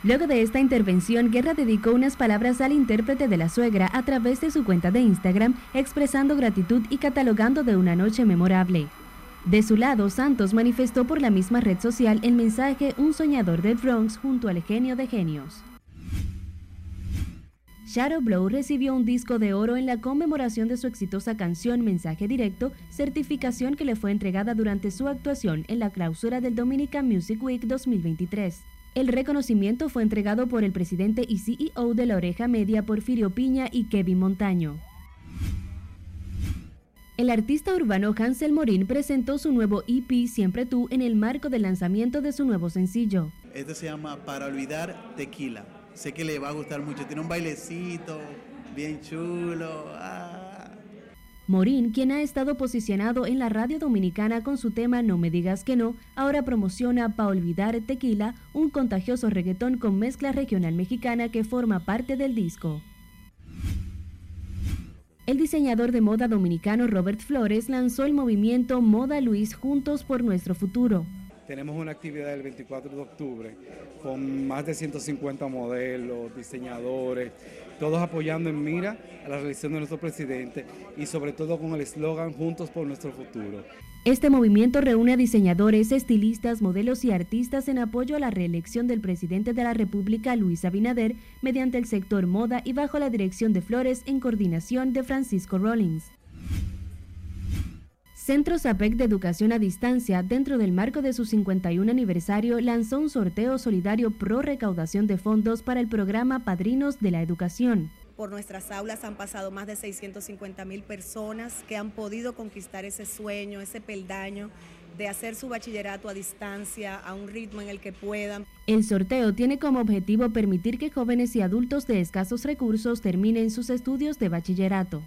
Luego de esta intervención, Guerra dedicó unas palabras al intérprete de la suegra a través de su cuenta de Instagram, expresando gratitud y catalogando de una noche memorable. De su lado, Santos manifestó por la misma red social el mensaje Un soñador del Bronx junto al genio de genios. Shadow Blow recibió un disco de oro en la conmemoración de su exitosa canción Mensaje Directo, certificación que le fue entregada durante su actuación en la clausura del Dominican Music Week 2023. El reconocimiento fue entregado por el presidente y CEO de La Oreja Media, Porfirio Piña y Kevin Montaño. El artista urbano Hansel Morín presentó su nuevo EP Siempre Tú en el marco del lanzamiento de su nuevo sencillo. Este se llama Para Olvidar Tequila. Sé que le va a gustar mucho. Tiene un bailecito bien chulo. Ah. Morín, quien ha estado posicionado en la radio dominicana con su tema No me digas que no, ahora promociona Pa' Olvidar Tequila, un contagioso reggaetón con mezcla regional mexicana que forma parte del disco. El diseñador de moda dominicano Robert Flores lanzó el movimiento Moda Luis Juntos por Nuestro Futuro. Tenemos una actividad el 24 de octubre con más de 150 modelos, diseñadores, todos apoyando en mira a la realización de nuestro presidente y sobre todo con el eslogan Juntos por Nuestro Futuro. Este movimiento reúne a diseñadores, estilistas, modelos y artistas en apoyo a la reelección del presidente de la República, Luis Abinader, mediante el sector moda y bajo la dirección de Flores en coordinación de Francisco Rollins. Centro SAPEC de Educación a Distancia, dentro del marco de su 51 aniversario, lanzó un sorteo solidario pro recaudación de fondos para el programa Padrinos de la Educación. Por nuestras aulas han pasado más de 650 mil personas que han podido conquistar ese sueño, ese peldaño de hacer su bachillerato a distancia, a un ritmo en el que puedan. El sorteo tiene como objetivo permitir que jóvenes y adultos de escasos recursos terminen sus estudios de bachillerato.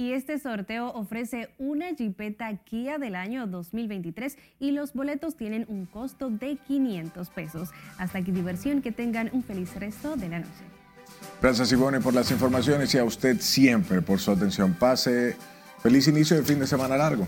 Y este sorteo ofrece una Jeepeta Kia del año 2023 y los boletos tienen un costo de 500 pesos. Hasta aquí diversión, que tengan un feliz resto de la noche. Gracias Ivone por las informaciones y a usted siempre por su atención. Pase feliz inicio de fin de semana largo.